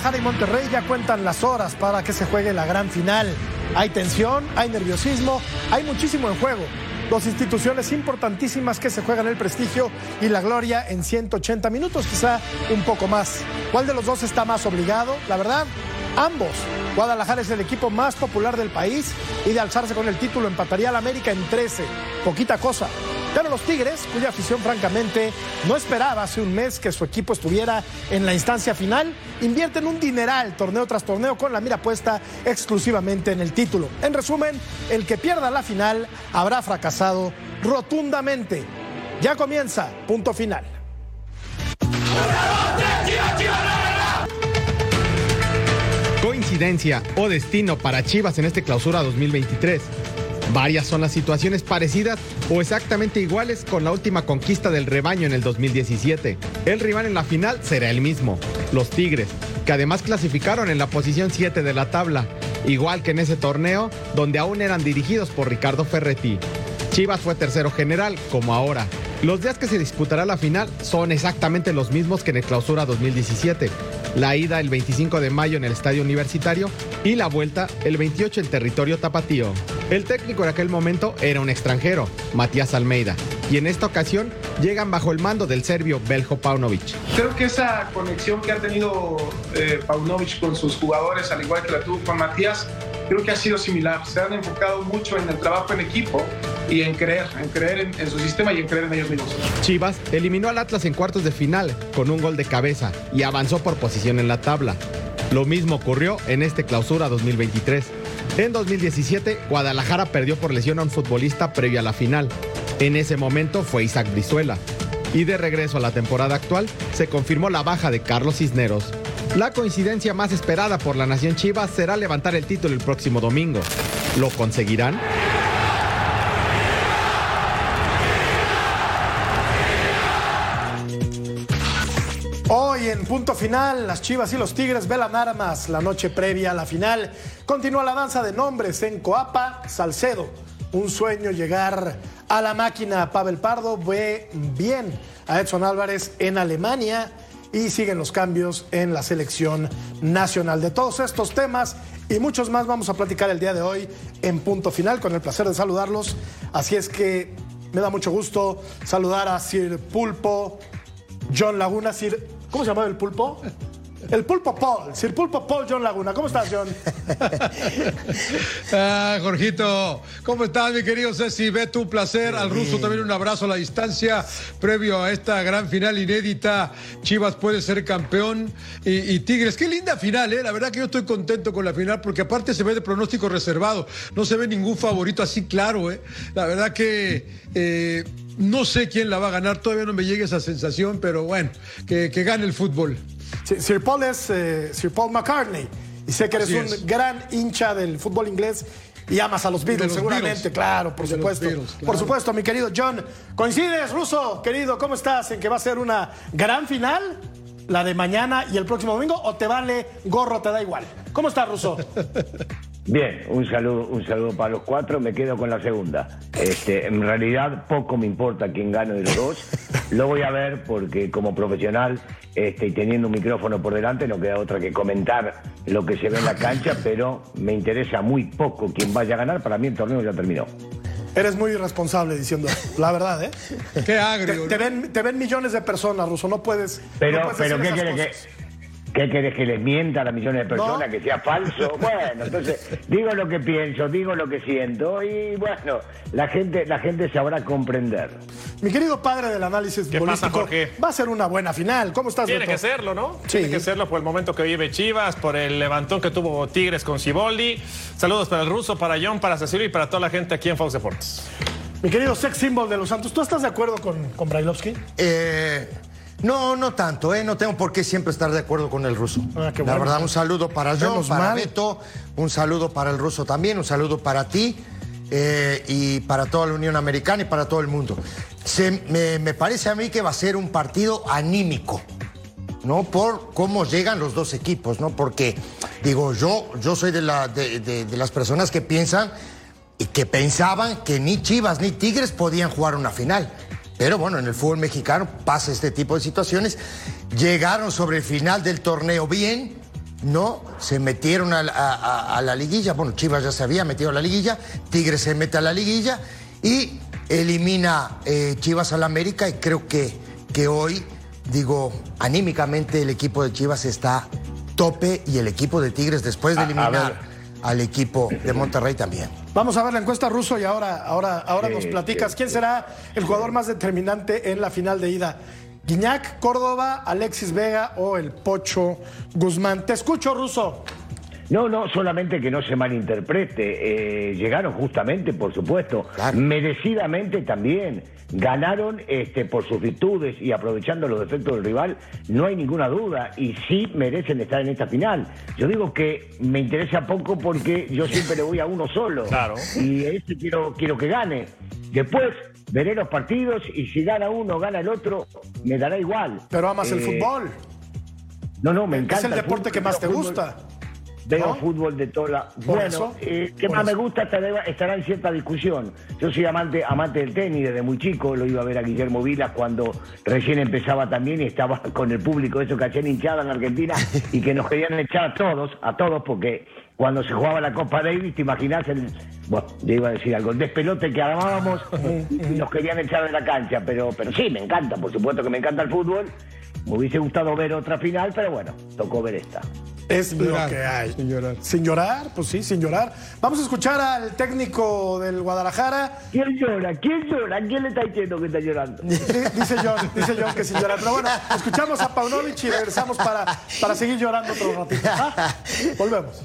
Guadalajara y Monterrey ya cuentan las horas para que se juegue la gran final. Hay tensión, hay nerviosismo, hay muchísimo en juego. Dos instituciones importantísimas que se juegan el prestigio y la gloria en 180 minutos, quizá un poco más. ¿Cuál de los dos está más obligado? La verdad, ambos. Guadalajara es el equipo más popular del país y de alzarse con el título empataría al América en 13. Poquita cosa. Pero los Tigres, cuya afición francamente no esperaba hace un mes que su equipo estuviera en la instancia final, invierten un dineral torneo tras torneo con la mira puesta exclusivamente en el título. En resumen, el que pierda la final habrá fracasado rotundamente. Ya comienza, punto final. Coincidencia o destino para Chivas en este clausura 2023. Varias son las situaciones parecidas o exactamente iguales con la última conquista del rebaño en el 2017. El rival en la final será el mismo, los Tigres, que además clasificaron en la posición 7 de la tabla, igual que en ese torneo donde aún eran dirigidos por Ricardo Ferretti. Chivas fue tercero general, como ahora. Los días que se disputará la final son exactamente los mismos que en el clausura 2017 la ida el 25 de mayo en el Estadio Universitario y la vuelta el 28 en territorio tapatío. El técnico en aquel momento era un extranjero, Matías Almeida, y en esta ocasión llegan bajo el mando del serbio Beljo Paunovic. Creo que esa conexión que ha tenido eh, Paunovic con sus jugadores, al igual que la tuvo con Matías, creo que ha sido similar. Se han enfocado mucho en el trabajo en equipo y en creer, en creer en, su sistema y en creer en ellos mismos. Chivas eliminó al Atlas en cuartos de final con un gol de cabeza y avanzó por posición en la tabla. Lo mismo ocurrió en este clausura 2023. En 2017, Guadalajara perdió por lesión a un futbolista previo a la final. En ese momento fue Isaac Brizuela. Y de regreso a la temporada actual, se confirmó la baja de Carlos Cisneros. La coincidencia más esperada por la Nación Chivas será levantar el título el próximo domingo. ¿Lo conseguirán? En punto final, las Chivas y los Tigres velan armas la noche previa a la final. Continúa la danza de nombres en Coapa, Salcedo. Un sueño llegar a la máquina. Pavel Pardo ve bien a Edson Álvarez en Alemania y siguen los cambios en la selección nacional. De todos estos temas y muchos más vamos a platicar el día de hoy en punto final con el placer de saludarlos. Así es que me da mucho gusto saludar a Sir Pulpo, John Laguna, Sir, ¿cómo se llama el pulpo? El pulpo Paul, Sir Pulpo Paul John Laguna. ¿Cómo estás, John? ah, Jorgito, ¿cómo estás, mi querido Ceci? Ve tu placer. Al ruso también un abrazo a la distancia. Previo a esta gran final inédita, Chivas puede ser campeón. Y, Tigres, qué linda final, ¿eh? La verdad que yo estoy contento con la final porque aparte se ve de pronóstico reservado. No se ve ningún favorito así claro, ¿eh? La verdad que. Eh, no sé quién la va a ganar, todavía no me llega esa sensación, pero bueno, que, que gane el fútbol. Sir Paul es eh, Sir Paul McCartney. Y sé que eres un gran hincha del fútbol inglés y amas a los Beatles, seguramente, claro, por supuesto. Por supuesto, mi querido John. ¿Coincides, Ruso, querido? ¿Cómo estás en que va a ser una gran final? La de mañana y el próximo domingo, o te vale gorro, te da igual. ¿Cómo estás, Ruso? Bien, un saludo, un saludo para los cuatro, me quedo con la segunda. Este, en realidad poco me importa quién gane de los dos, lo voy a ver porque como profesional este, y teniendo un micrófono por delante no queda otra que comentar lo que se ve en la cancha, pero me interesa muy poco quién vaya a ganar, para mí el torneo ya terminó. Eres muy irresponsable diciendo la verdad, ¿eh? Qué agrio. Te, ven, te ven millones de personas, Ruso, no puedes. Pero, pero ¿qué quiere que.? ¿Qué querés que les mienta a millones de personas, que sea falso? Bueno, entonces digo lo que pienso, digo lo que siento y bueno, la gente, la gente sabrá comprender. Mi querido padre del análisis ¿Qué político, va a ser una buena final. ¿Cómo estás, Tiene que serlo, ¿no? Tiene que serlo por el momento que vive Chivas, por el levantón que tuvo Tigres con Ciboldi. Saludos para el ruso, para John, para Cecilio y para toda la gente aquí en Fox Deportes. Mi querido sex symbol de los Santos, ¿tú estás de acuerdo con, con Brailovsky? Eh no, no tanto, ¿eh? No tengo por qué siempre estar de acuerdo con el ruso. Ah, La verdad, un saludo para John, para Beto, un saludo para el ruso también, un saludo para ti eh, y para toda la Unión Americana y para todo el mundo. me, parece a mí que va a ser un partido anímico. ¿no? Por cómo llegan los dos equipos, ¿no? Porque, digo, yo, yo soy de, la, de las personas que piensan y que pensaban que ni Chivas ni Tigres podían jugar una final. Pero bueno, en el fútbol mexicano pasa este tipo de situaciones. Llegaron sobre el final del torneo bien, no se metieron a, la liguilla. Bueno, Chivas ya se había metido a la liguilla, Tigres se mete a la liguilla y elimina eh, Chivas al América y creo que, que hoy, digo, anímicamente el equipo de Chivas está tope y el equipo de Tigres después de eliminar al equipo de Monterrey también. Vamos a ver la encuesta ruso y ahora, ahora, ahora nos platicas quién será el jugador más determinante en la final de ida. Guiñac, Córdoba, Alexis Vega o el Pocho Guzmán. Te escucho, Ruso. No, no, solamente que no se malinterprete. Eh, llegaron justamente, por supuesto, merecidamente también. Ganaron este, por sus virtudes y aprovechando los defectos del rival, no hay ninguna duda. Y sí merecen estar en esta final. Yo digo que me interesa poco porque yo siempre le voy a uno solo. Claro. Y este quiero, quiero que gane. Después veré los partidos y si gana uno, gana el otro, me dará igual. Pero amas el eh, fútbol. No, no, me encanta. Es el deporte que más te gusta. Veo fútbol de toda la... Bueno, eh, que más me gusta estará en cierta discusión. Yo soy amante, amante del tenis desde muy chico, lo iba a ver a Guillermo Vilas cuando recién empezaba también y estaba con el público, eso que hacían hinchada en Argentina y que nos querían echar a todos, a todos, porque cuando se jugaba la Copa Davis, te imaginas el, bueno, yo iba a decir algo, el despelote que armábamos y nos querían echar de la cancha, pero, pero sí, me encanta, por supuesto que me encanta el fútbol. Me hubiese gustado ver otra final, pero bueno, tocó ver esta. Es lo que hay. Sin llorar. Sin llorar, pues sí, sin llorar. Vamos a escuchar al técnico del Guadalajara. ¿Quién llora? ¿Quién llora? ¿Quién le está diciendo que está llorando? dice John, dice John que sin llorar. Pero bueno, escuchamos a Paunovic y regresamos para, para seguir llorando otro ratito. ¿Ah? Volvemos.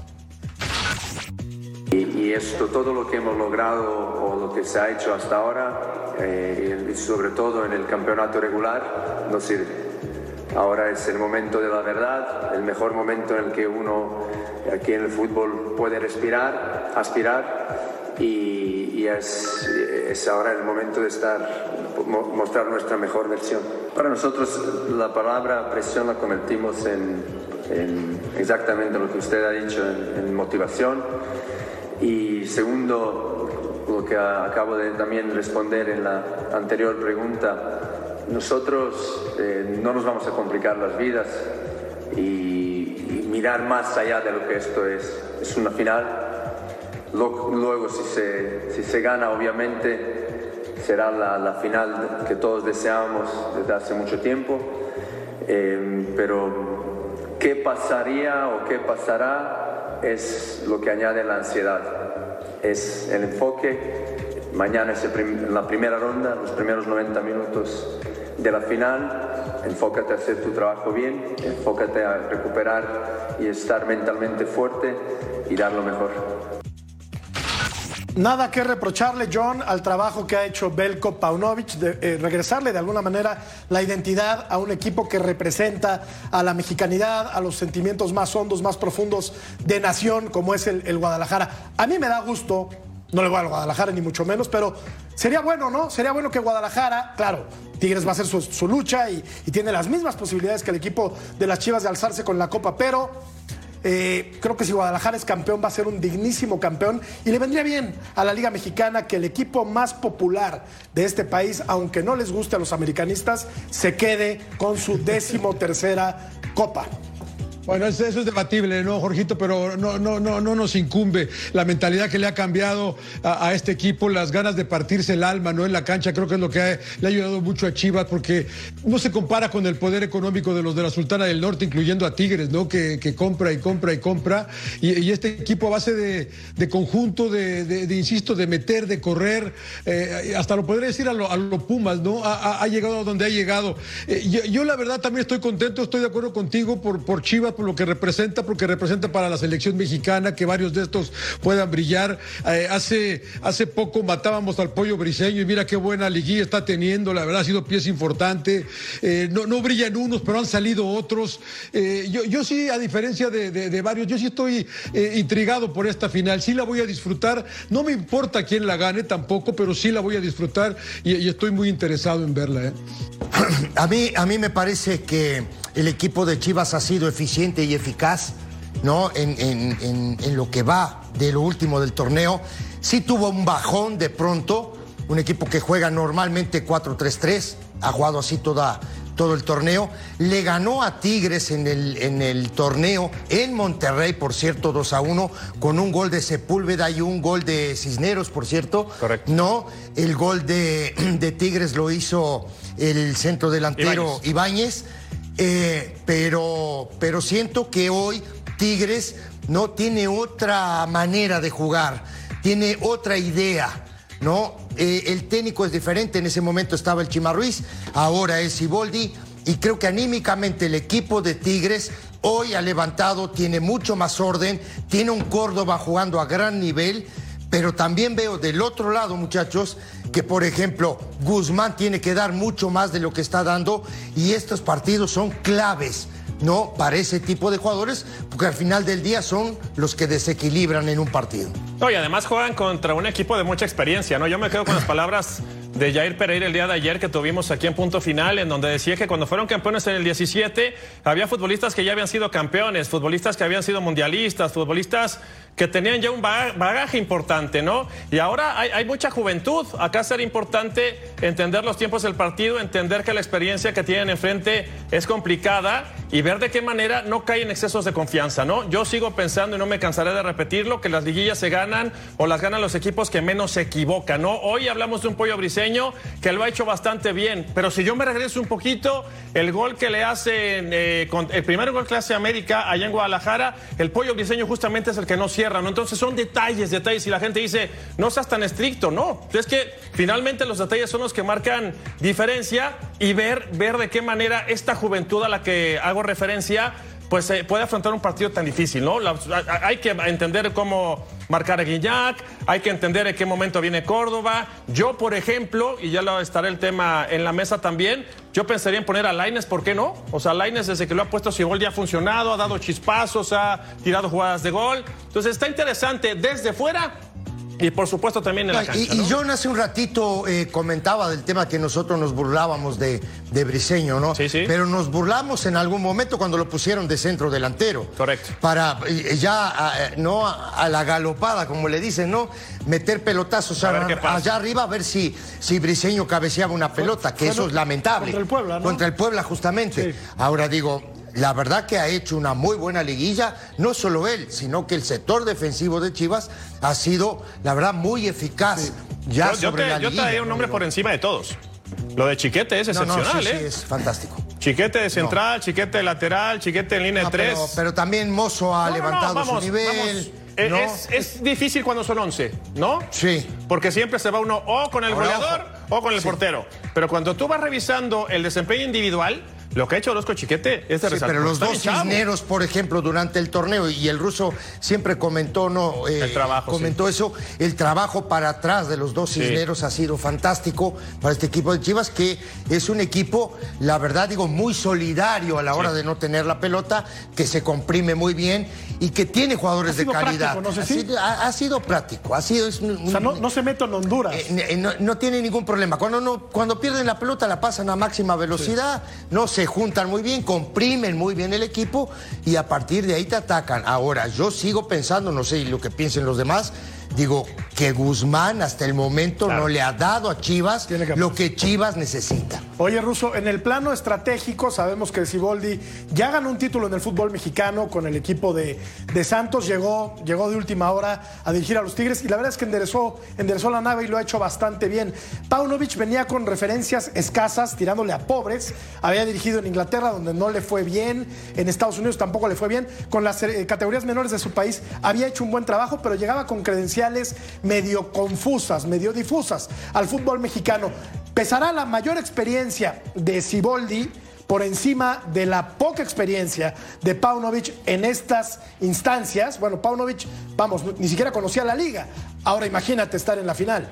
Y, esto, todo lo que hemos logrado o lo que se ha hecho hasta ahora, eh, y sobre todo en el campeonato regular, no sirve Ahora es el momento de la verdad, el mejor momento en el que uno aquí en el fútbol puede respirar, aspirar y, es, ahora el momento de estar, mostrar nuestra mejor versión. Para nosotros la palabra presión la convertimos en exactamente lo que usted ha dicho, en, motivación. Y segundo, lo que acabo de también responder en la anterior pregunta, nosotros eh, no nos vamos a complicar las vidas y, mirar más allá de lo que esto es. Es una final. Luego, si, se, si, se, gana, obviamente, será la, la, final que todos deseamos desde hace mucho tiempo. Eh, pero qué pasaría o qué pasará es lo que añade la ansiedad. Es el enfoque. Mañana es la primera ronda, los primeros 90 minutos de la final, enfócate a hacer tu trabajo bien, enfócate a recuperar y estar mentalmente fuerte y dar lo mejor. Nada que reprocharle, John, al trabajo que ha hecho Belko Paunovic, de eh, regresarle de alguna manera la identidad a un equipo que representa a la mexicanidad, a los sentimientos más hondos, más profundos de nación, como es el, el Guadalajara. A mí me da gusto no le voy al Guadalajara ni mucho menos, pero sería bueno, ¿no? Sería bueno que Guadalajara, claro, Tigres va a hacer su, lucha y, tiene las mismas posibilidades que el equipo de las Chivas de alzarse con la Copa, pero eh, creo que si Guadalajara es campeón va a ser un dignísimo campeón y le vendría bien a la Liga Mexicana que el equipo más popular de este país, aunque no les guste a los americanistas, se quede con su décimo tercera Copa. Bueno, eso, es debatible, ¿no, Jorgito? Pero no, no, no, no nos incumbe la mentalidad que le ha cambiado a, este equipo, las ganas de partirse el alma, ¿no? En la cancha, creo que es lo que le ha ayudado mucho a Chivas, porque no se compara con el poder económico de los de la Sultana del Norte, incluyendo a Tigres, ¿no? Que, compra y compra y compra. Y, este equipo a base de, conjunto, de, insisto, de meter, de correr, eh, hasta lo podría decir a los lo Pumas, ¿no? Ha, llegado a donde ha llegado. Eh, yo, la verdad también estoy contento, estoy de acuerdo contigo por, por Chivas por lo que representa, porque representa para la selección mexicana que varios de estos puedan brillar. Eh, hace, hace poco matábamos al pollo briseño y mira qué buena liguilla está teniendo, la verdad ha sido pieza importante. Eh, no, no brillan unos, pero han salido otros. Eh, yo, yo sí, a diferencia de, varios, yo sí estoy intrigado por esta final, sí la voy a disfrutar, no me importa quién la gane tampoco, pero sí la voy a disfrutar y, y estoy muy interesado en verla. A, mí, a mí me parece que el equipo de Chivas ha sido eficiente y eficaz ¿no? En, lo que va de lo último del torneo. Sí tuvo un bajón de pronto, un equipo que juega normalmente 4-3-3, ha jugado así toda, todo el torneo. Le ganó a Tigres en el, en el torneo en Monterrey, por cierto, 2 a 1, con un gol de Sepúlveda y un gol de Cisneros, por cierto. Correcto. No, el gol de, de Tigres lo hizo el centro delantero Ibáñez. Eh, pero, pero siento que hoy Tigres no tiene otra manera de jugar, tiene otra idea. ¿no? Eh, el técnico es diferente, en ese momento estaba el Chima Ruiz, ahora es Iboldi, y creo que anímicamente el equipo de Tigres hoy ha levantado, tiene mucho más orden, tiene un Córdoba jugando a gran nivel, pero también veo del otro lado, muchachos, que por ejemplo Guzmán tiene que dar mucho más de lo que está dando y estos partidos son claves. No para ese tipo de jugadores, porque al final del día son los que desequilibran en un partido. Y además juegan contra un equipo de mucha experiencia, ¿no? Yo me quedo con las palabras de Jair Pereira el día de ayer que tuvimos aquí en punto final, en donde decía que cuando fueron campeones en el 17, había futbolistas que ya habían sido campeones, futbolistas que habían sido mundialistas, futbolistas que tenían ya un bagaje importante, ¿no? Y ahora hay, hay mucha juventud. Acá será importante entender los tiempos del partido, entender que la experiencia que tienen enfrente es complicada y ver de qué manera no caen excesos de confianza, ¿no? Yo sigo pensando y no me cansaré de repetirlo, que las liguillas se ganan o las ganan los equipos que menos se equivocan, ¿no? Hoy hablamos de un pollo briseño que lo ha hecho bastante bien, pero si yo me regreso un poquito, el gol que le hace, eh, el primer gol hace América allá en Guadalajara, el pollo briseño justamente es el que no cierra ¿no? Entonces son detalles, detalles, y la gente dice, no seas tan estricto, no. Es que finalmente los detalles son los que marcan diferencia y ver, ver de qué manera esta juventud a la que hago referencia pues eh, puede afrontar un partido tan difícil, ¿no? hay que entender cómo marcar a Guillac, hay que entender en qué momento viene Córdoba. Yo, por ejemplo, y ya lo estará el tema en la mesa también, yo pensaría en poner a Laines, ¿por qué no? O sea, Laines desde que lo ha puesto gol ya ha funcionado, ha dado chispazos, ha tirado jugadas de gol. Entonces está interesante desde fuera y por supuesto también en la cancha, Y, John hace un ratito eh, comentaba del tema que nosotros nos burlábamos de, de Briseño, ¿no? Sí, sí. Pero nos burlamos en algún momento cuando lo pusieron de centro delantero. Correcto. Para eh, ya, no a, la galopada, como le dicen, ¿no? Meter pelotazos allá arriba a ver si, si Briseño cabeceaba una pelota, que eso es lamentable. Contra el Puebla, ¿no? Contra el Puebla, justamente. Ahora digo, la verdad que ha hecho una muy buena liguilla, no solo él, sino que el sector defensivo de Chivas ha sido, la verdad, muy eficaz. Ya yo, sobre te, la yo te un nombre por encima de todos. Lo de Chiquete es excepcional, sí, ¿eh? Sí, es fantástico. Chiquete de central, chiquete de lateral, chiquete en línea de tres. Pero, también Mozo ha levantado su nivel. Es, difícil cuando son 11, ¿no? Sí. Porque siempre se va uno o con el goleador o con el portero. Pero cuando tú vas revisando el desempeño individual, lo que ha hecho Orozco Chiquete es de sí, Pero los dos cisneros, por ejemplo, durante el torneo, y el ruso siempre comentó, ¿no? Eh, el trabajo. Comentó eso. El trabajo para atrás de los dos cisneros ha sido fantástico para este equipo de Chivas, que es un equipo, la verdad, digo, muy solidario a la hora de no tener la pelota, que se comprime muy bien y que tiene jugadores de calidad. no sé ha, sido, ha, sido, práctico, ha sido. o sea, no, se mete en Honduras. Eh, no, tiene ningún problema. Cuando, no, cuando pierden la pelota, la pasan a máxima velocidad, no se juntan muy bien, comprimen muy bien el equipo y a partir de ahí te atacan. Ahora, yo sigo pensando, no sé lo que piensen los demás, digo que Guzmán hasta el momento no le ha dado a Chivas lo que Chivas necesita. Oye, Russo, en el plano estratégico sabemos que Siboldi ya ganó un título en el fútbol mexicano con el equipo de, de Santos, llegó, llegó de última hora a dirigir a los Tigres y la verdad es que enderezó, enderezó la nave y lo ha hecho bastante bien. Paunovic venía con referencias escasas, tirándole a pobres, había dirigido en Inglaterra donde no le fue bien, en Estados Unidos tampoco le fue bien, con las eh, categorías menores de su país había hecho un buen trabajo, pero llegaba con medio confusas, medio difusas al fútbol mexicano. Pesará la mayor experiencia de Siboldi por encima de la poca experiencia de Paunovic en estas instancias. Bueno, Paunovic, vamos, ni siquiera conocía la liga. Ahora imagínate estar en la final.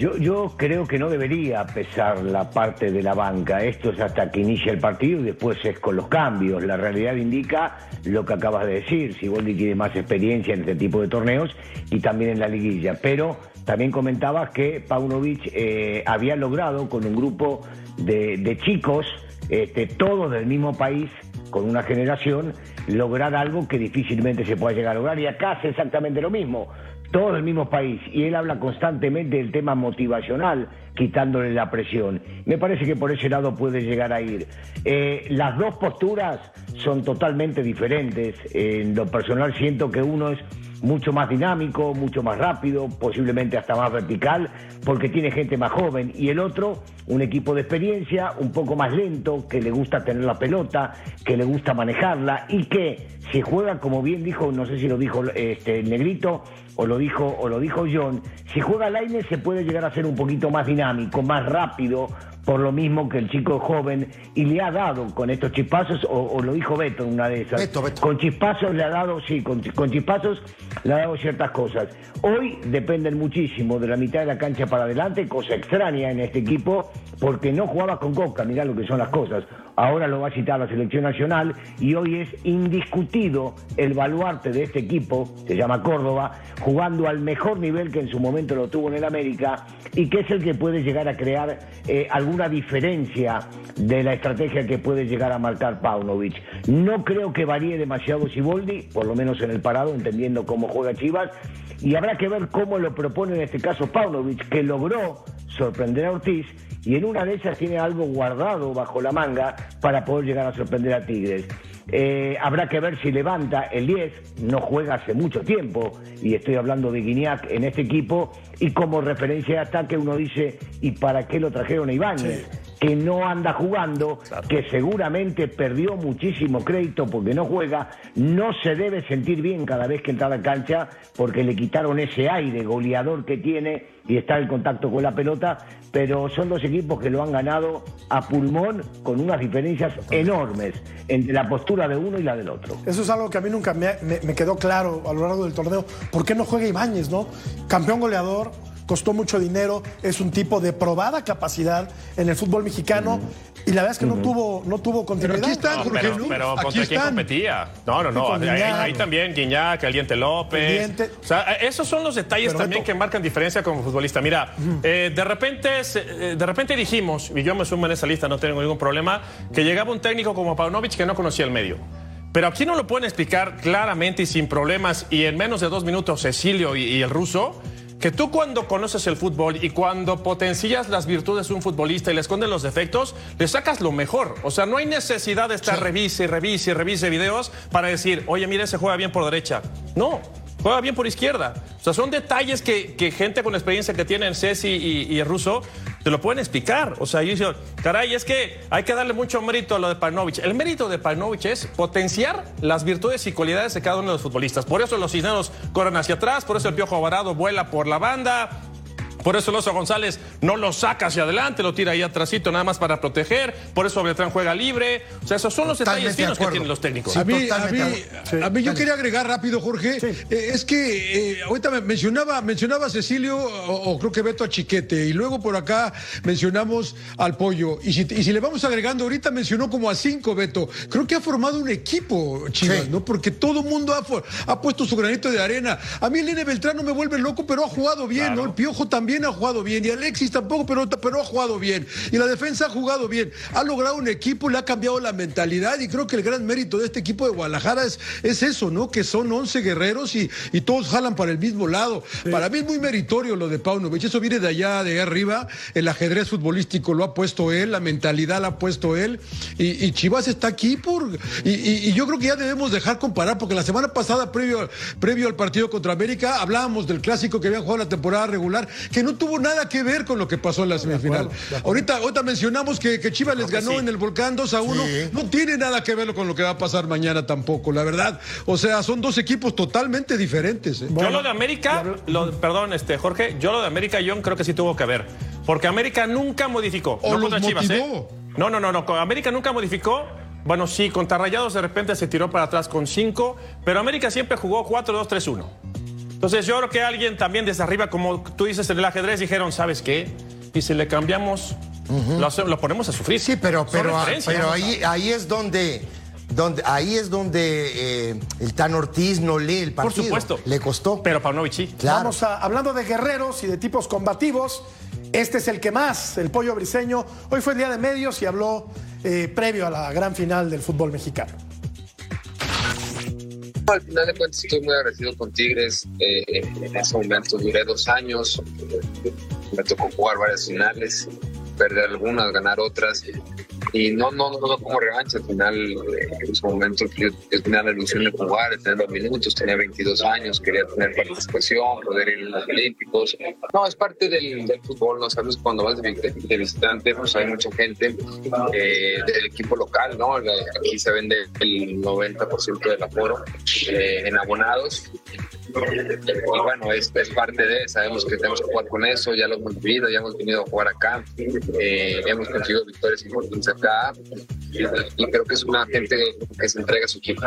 Yo, yo creo que no debería pesar la parte de la banca. Esto es hasta que inicia el partido y después es con los cambios. La realidad indica lo que acabas de decir. Si Boldi tiene más experiencia en este tipo de torneos y también en la liguilla. Pero también comentabas que Paunovic eh, había logrado con un grupo de, chicos, este, todos del mismo país, con una generación, lograr algo que difícilmente se pueda llegar a lograr. Y acá hace exactamente lo mismo todos del mismo país, y él habla constantemente del tema motivacional, quitándole la presión. Me parece que por ese lado puede llegar a ir. Eh, las dos posturas son totalmente diferentes. En lo personal siento que uno es mucho más dinámico, mucho más rápido, posiblemente hasta más vertical, porque tiene gente más joven. Y el otro, un equipo de experiencia, un poco más lento, que le gusta tener la pelota, que le gusta manejarla y que si juega, como bien dijo, no sé si lo dijo este Negrito o lo dijo o lo dijo John, si juega Laine se puede llegar a ser un poquito más dinámico, más rápido, por lo mismo que el chico joven y le ha dado con estos chispazos, o, lo dijo Beto en una de esas, con chispazos le ha dado, sí, con, con, chispazos le ha dado ciertas cosas. Hoy dependen muchísimo de la mitad de la cancha para adelante, cosa extraña en este equipo, porque no jugaba con Coca, mirá lo que son las cosas. Ahora lo va a citar la selección nacional y hoy es indiscutido el baluarte de este equipo, se llama Córdoba, jugando al mejor nivel que en su momento lo tuvo en el América y que es el que puede llegar a crear eh, alguna diferencia de la estrategia que puede llegar a marcar Paunovic. No creo que varíe demasiado Siboldi, por lo menos en el parado, entendiendo cómo juega Chivas, y habrá que ver cómo lo propone en este caso Paunovic, que logró sorprender a Ortiz y en una de ellas tiene algo guardado bajo la manga para poder llegar a sorprender a Tigres. Eh, habrá que ver si levanta el 10, no juega hace mucho tiempo, y estoy hablando de Guiñac en este equipo, y como referencia de ataque uno dice, ¿y para qué lo trajeron a Ibáñez? Que no anda jugando, que seguramente perdió muchísimo crédito porque no juega, no se debe sentir bien cada vez que entra a la cancha porque le quitaron ese aire goleador que tiene y está en contacto con la pelota, pero son dos equipos que lo han ganado a pulmón con unas diferencias enormes entre la postura de uno y la del otro. Eso es algo que a mí nunca me, me quedó claro a lo largo del torneo. ¿Por qué no juega Ibáñez, no? Campeón goleador, costó mucho dinero, es un tipo de probada capacidad en el fútbol mexicano. Y la verdad es que no tuvo no tuvo continuidad. Pero aquí están, pero, pero ¿contra quién competía? No, no, no. Ahí, también Guiñac, Aliente López. O sea, esos son los detalles también que marcan diferencia como futbolista. Mira, eh, de repente eh, de repente dijimos, y yo me sumo en esa lista, no tengo ningún problema, que llegaba un técnico como Paunovic que no conocía el medio. Pero aquí no lo pueden explicar claramente y sin problemas y en menos de dos minutos Cecilio y el ruso que tú cuando conoces el fútbol y cuando potencias las virtudes de un futbolista y le escondes los defectos, le sacas lo mejor. O sea, no hay necesidad de estar revise, revise, revise videos para decir, oye, mire, se juega bien por derecha. No, juega bien por izquierda. O sea, son detalles que, gente con experiencia que tienen Ceci y, ruso te lo pueden explicar. O sea, yo digo, caray, es que hay que darle mucho mérito a lo de Panovich. El mérito de Panovich es potenciar las virtudes y cualidades de cada uno de los futbolistas. Por eso los cisneros corren hacia atrás, por eso el Piojo Varado vuela por la banda, por eso el Oso González no lo saca hacia adelante, lo tira ahí atrásito nada más para proteger. Por eso Beltrán juega libre. O sea, esos son los detalles finos que tienen los técnicos. a, mí, a, mí, yo quería agregar rápido, Jorge. Eh, es que eh, ahorita mencionaba, mencionaba a Cecilio, o, creo que Beto a Chiquete, y luego por acá mencionamos al Pollo. Y si, y si le vamos agregando, ahorita mencionó como a cinco, Beto. Creo que ha formado un equipo, Chivas, ¿no? Porque todo el mundo ha, ha, puesto su granito de arena. A mí el N Beltrán no me vuelve loco, pero ha jugado bien, ¿no? El Piojo también ha jugado bien. Y Alexis tampoco, pero, pero ha jugado bien. Y la defensa ha jugado bien. Ha logrado un equipo, le ha cambiado la mentalidad. Y creo que el gran mérito de este equipo de Guadalajara es, es eso, ¿no? Que son 11 guerreros y, y todos jalan para el mismo lado. Para mí es muy meritorio lo de Paunovic. Eso viene de allá, de arriba. El ajedrez futbolístico lo ha puesto él, la mentalidad la ha puesto él. Y, Chivas está aquí por. Y, y, yo creo que ya debemos dejar comparar, porque la semana pasada, previo, previo al partido contra América, hablábamos del clásico que habían jugado la temporada regular, que no tuvo nada que ver con lo que pasó en la semifinal. Ahorita, ahorita mencionamos que, que Chivas les ganó en el Volcán 2 a 1. No tiene nada que ver con lo que va a pasar mañana tampoco, la verdad. O sea, son dos equipos totalmente diferentes. ¿eh? yo lo de América, lo, perdón, este Jorge, yo lo de América yo creo que sí tuvo que ver. Porque América nunca modificó. O no los Chivas, ¿eh? No, no, no, no. América nunca modificó. Bueno, sí, contra Rayados de repente se tiró para atrás con 5, pero América siempre jugó 4-2-3-1. Entonces yo creo que alguien también desde arriba, como tú dices en el ajedrez, dijeron, ¿sabes qué? Y si le cambiamos, lo, ponemos a sufrir. Sí, pero, pero, pero ahí, ahí es donde... Donde, ahí es donde eh, el Tan Ortiz no lee el partido. Por supuesto. Le costó. Pero Paunovic sí. Vamos a, hablando de guerreros y de tipos combativos, este es el que más, el pollo briseño. Hoy fue el día de medios y habló eh, previo a la gran final del fútbol mexicano. Al final de cuentas estoy muy agradecido con Tigres. Eh, en ese momento duré dos años, me tocó jugar varias finales, perder algunas, ganar otras y no, no, no, como revancha. Al final, eh, en su momento, yo, tenía la ilusión de jugar, de tener los minutos, tenía 22 años, quería tener participación, poder ir a los Olímpicos. No, es parte del, del fútbol, ¿no? Sabes, cuando vas de, visitante, pues hay mucha gente eh, del equipo local, ¿no? Aquí se vende el 90% del aforo eh, en abonados y bueno, es, es, parte de, sabemos que tenemos que jugar con eso, ya lo hemos vivido, ya hemos venido a jugar acá, eh, hemos conseguido victorias importantes acá y, creo que es una gente que se entrega a su equipo.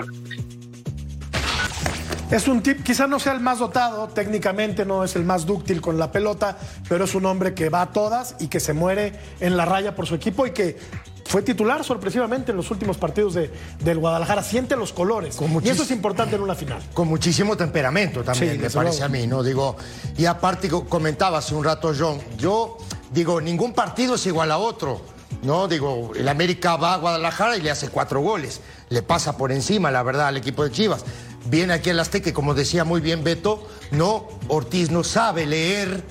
Es un tip, quizá no sea el más dotado, técnicamente no es el más dúctil con la pelota, pero es un hombre que va a todas y que se muere en la raya por su equipo y que fue titular sorpresivamente en los últimos partidos de, del Guadalajara. Siente los colores. y eso es importante en una final. Con muchísimo temperamento también, me parece a mí, ¿no? Digo, y aparte comentaba hace un rato John, yo digo, ningún partido es igual a otro. ¿no? Digo, el América va a Guadalajara y le hace cuatro goles. Le pasa por encima, la verdad, al equipo de Chivas. Viene aquí el Azteca, como decía muy bien Beto, no, Ortiz no sabe leer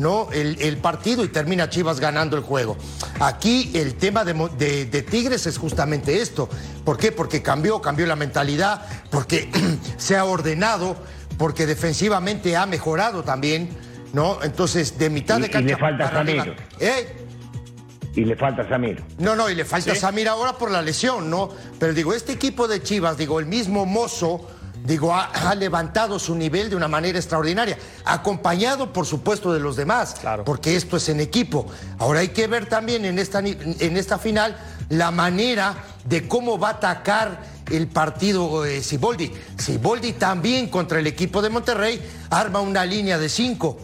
¿no? El, partido y termina Chivas ganando el juego. Aquí el tema de, Tigres es justamente esto. ¿Por qué? Porque cambió, cambió la mentalidad, porque se ha ordenado, porque defensivamente ha mejorado también, ¿no? Entonces, de mitad de cancha. Y le falta Samir. ¿Eh? Y le falta Samir. No, no, y le falta Samir ahora por la lesión, ¿no? Pero digo, este equipo de Chivas, digo, el mismo mozo digo, ha, levantado su nivel de una manera extraordinaria, acompañado por supuesto de los demás, claro. porque esto es en equipo. Ahora hay que ver también en esta, en esta final la manera de cómo va a atacar el partido eh, Siboldi. Siboldi también contra el equipo de Monterrey arma una línea de cinco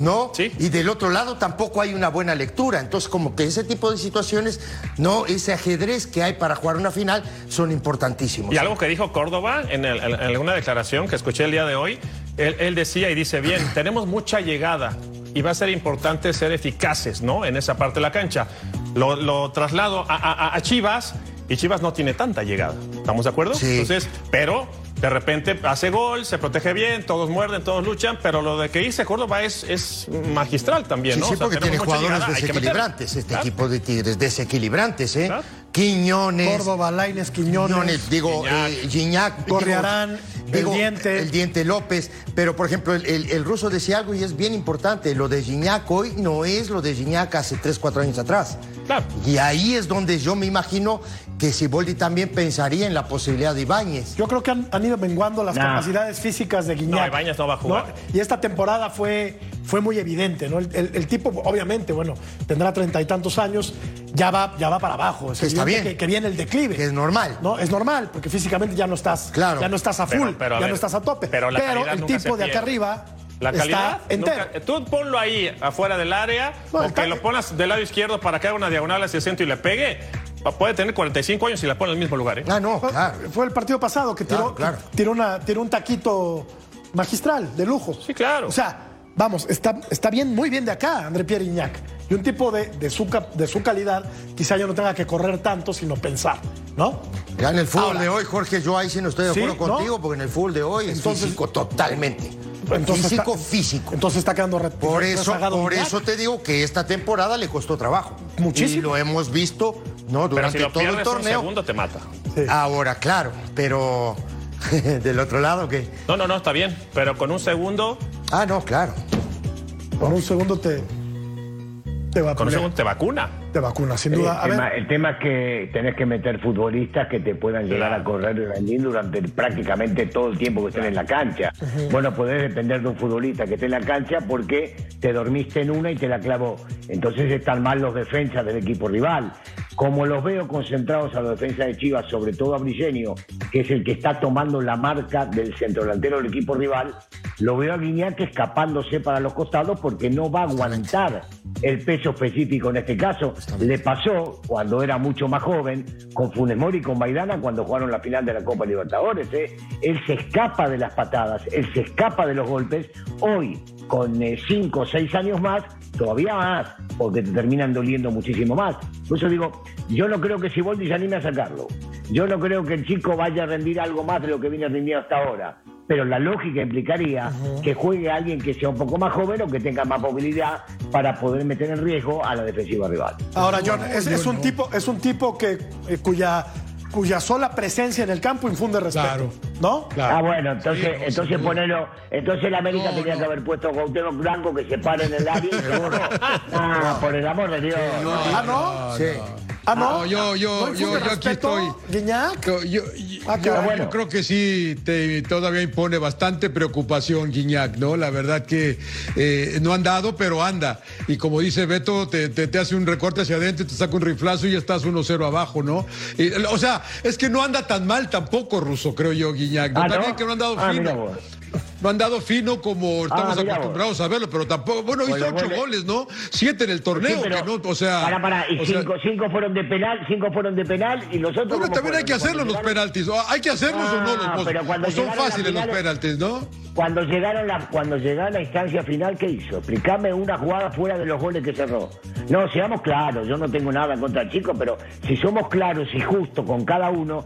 ¿no? Y del otro lado tampoco hay una buena lectura. Entonces, como que ese tipo de situaciones, no, ese ajedrez que hay para jugar una final son importantísimos. Y algo que dijo Córdoba en, alguna declaración que escuché el día de hoy, él, decía y dice, bien, tenemos mucha llegada y va a ser importante ser eficaces, ¿no? En esa parte de la cancha. Lo, traslado a, Chivas y Chivas no tiene tanta llegada. ¿Estamos de acuerdo? Sí. Entonces, pero de repente hace gol, se protege bien, todos muerden, todos luchan, pero lo de que hice Córdoba es, es magistral también, ¿no? Sí, porque tiene jugadores desequilibrantes, este equipo de Tigres, desequilibrantes, ¿eh? Quiñones. Córdoba, Laines, Quiñones. digo, Gignac. Eh, el Diente. El Diente López. Pero, por ejemplo, el, ruso decía algo y es bien importante. Lo de Gignac hoy no es lo de Gignac hace 3, 4 años atrás. Claro. Y ahí es donde yo me imagino que Siboldi también pensaría en la posibilidad de Ibáñez. Yo creo que han, ido menguando las capacidades físicas de Guiñac. No, Ibáñez no va a jugar. Y esta temporada fue, fue muy evidente, ¿no? El, tipo, obviamente, bueno, tendrá treinta y tantos años, ya va, ya va para abajo. Es está bien. Que, viene el declive. Que es normal. ¿no? Es normal, porque físicamente ya no estás, claro. ya no estás a full, ya no estás a tope. Pero, el tipo de acá arriba la calidad. tú ponlo ahí afuera del área, o que lo pongas del lado izquierdo para que haga una diagonal hacia el centro y le pegue puede tener 45 años y la pone en el mismo lugar. ¿eh? Ah, no, Fue el partido pasado que tiró, tiró, una, tiró un taquito magistral, de lujo. Sí, claro. O sea, vamos, está, está bien, muy bien de acá, André Pierre Iñac. Y un tipo de, de, su, de su calidad, quizá yo no tenga que correr tanto, sino pensar, ¿no? Ya en el fútbol de hoy, Jorge, yo ahí sí no estoy de acuerdo contigo, porque en el fútbol de hoy es físico totalmente. Entonces físico, físico. Entonces está quedando Por eso, por eso te digo que esta temporada le costó trabajo. Muchísimo. Y lo hemos visto no durante todo el torneo. Un segundo te mata. Ahora, claro, pero del otro lado ¿qué? No, no, no, está bien. Pero con un segundo. Ah, no, claro. Con un segundo te te vacuna. Te vacuna, sin duda. El, tema, es que tenés que meter futbolistas que te puedan llegar a correr y rendir durante prácticamente todo el tiempo que estén en la cancha. Bueno, podés depender de un futbolista que esté en la cancha porque te dormiste en una y te la clavó. Entonces están mal los defensas del equipo rival. Como los veo concentrados a la defensa de Chivas, sobre todo a Brigenio, que es el que está tomando la marca del centro delantero del equipo rival, lo veo a Guiñac escapándose para los costados porque no va a aguantar el peso específico en este caso. Le pasó cuando era mucho más joven con Funes Mori y con Maidana cuando jugaron la final de la Copa Libertadores. ¿eh? Él se escapa de las patadas, él se escapa de los golpes. Hoy, con eh, cinco o seis años más, todavía más, porque te terminan doliendo muchísimo más. Por eso digo, yo no creo que Siboldi se anime a sacarlo. Yo no creo que el chico vaya a rendir algo más de lo que viene rindiendo hasta ahora. Pero la lógica implicaría que juegue alguien que sea un poco más joven o que tenga más movilidad para poder meter en riesgo a la defensiva rival. Ahora, John, es, un tipo, es un tipo que eh, cuya cuya sola presencia en el campo infunde respeto. Claro. ¿No? Ah, bueno, entonces, entonces ponelo. Entonces el América tenía que haber puesto a Cuauhtémoc Blanco que se pare en el área y Ah, por el amor de Dios. ah, ¿no? Sí. Ah, no. yo, yo, yo, yo, aquí estoy. Guiñac. Yo, ah, yo, creo que sí te, todavía impone bastante preocupación, Guiñac, ¿no? La verdad que eh, no han dado, pero anda. Y como dice Beto, te, te, hace un recorte hacia adentro, te saca un riflazo y ya estás 1-0 abajo, ¿no? o sea, es que no anda tan mal tampoco, Ruso, creo yo, Guiñac. ¿no? Ah, También que no han dado fino no han dado fino como ah, estamos acostumbrados a verlo, pero tampoco, bueno, hizo ocho goles, ¿no? Siete en el torneo, o sea. Para, para, y cinco, cinco, fueron de penal, cinco fueron de penal y los otros. Bueno, también hay que hacerlo los penaltis, hay que hacerlos o no los pero cuando son fáciles los penaltis, ¿no? Cuando llegaron, la, cuando llegaron a la instancia final, ¿qué hizo? Explícame una jugada fuera de los goles que cerró. No, seamos claros, yo no tengo nada contra el chico, pero si somos claros y justos con cada uno,